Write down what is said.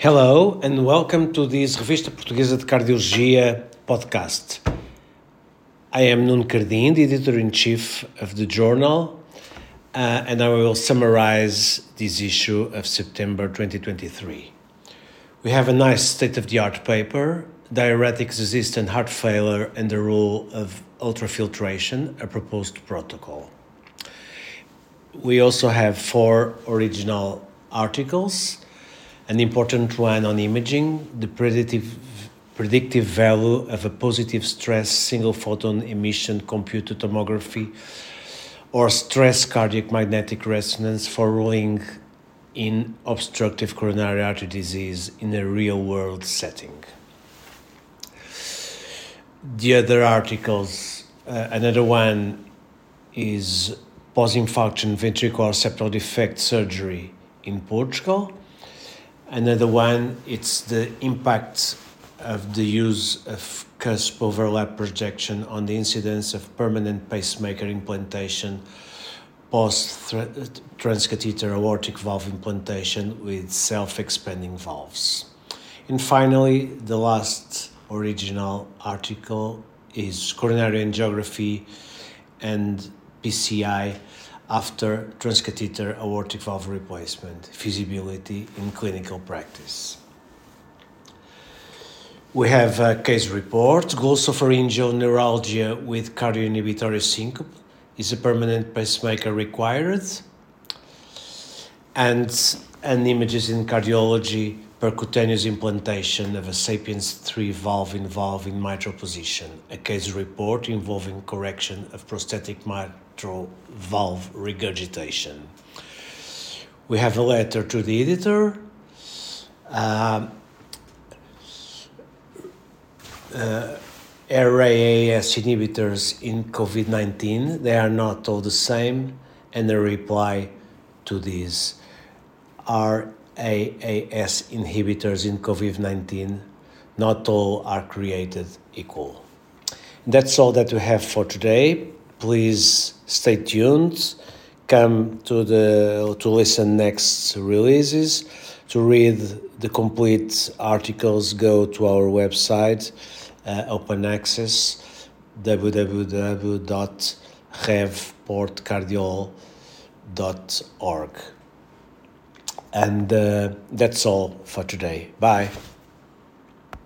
Hello and welcome to this Revista Portuguesa de Cardiologia podcast. I am Nuno Cardim, the editor in chief of the journal, uh, and I will summarize this issue of September 2023. We have a nice state of the art paper Diuretics Resistant Heart Failure and the Role of Ultrafiltration, a proposed protocol. We also have four original articles an important one on imaging, the predictive, predictive value of a positive stress single photon emission computed tomography or stress cardiac magnetic resonance for ruling in obstructive coronary artery disease in a real world setting. The other articles, uh, another one is post infarction ventricular septal defect surgery in Portugal Another one, it's the impact of the use of cusp overlap projection on the incidence of permanent pacemaker implantation post transcatheter aortic valve implantation with self expanding valves. And finally, the last original article is coronary angiography and PCI after transcatheter aortic valve replacement, feasibility in clinical practice. We have a case report. Glossopharyngeal neuralgia with cardioinhibitory syncope is a permanent pacemaker required. And an images in cardiology percutaneous implantation of a Sapiens 3 valve involving mitral position, a case report involving correction of prosthetic mitral valve regurgitation. We have a letter to the editor. Uh, uh, RAAS inhibitors in COVID 19, they are not all the same, and the reply to these are AAS inhibitors in COVID 19, not all are created equal. That's all that we have for today. Please stay tuned. Come to the to listen next releases. To read the complete articles, go to our website, uh, open access, www.revportcardiol.org. And uh, that's all for today. Bye.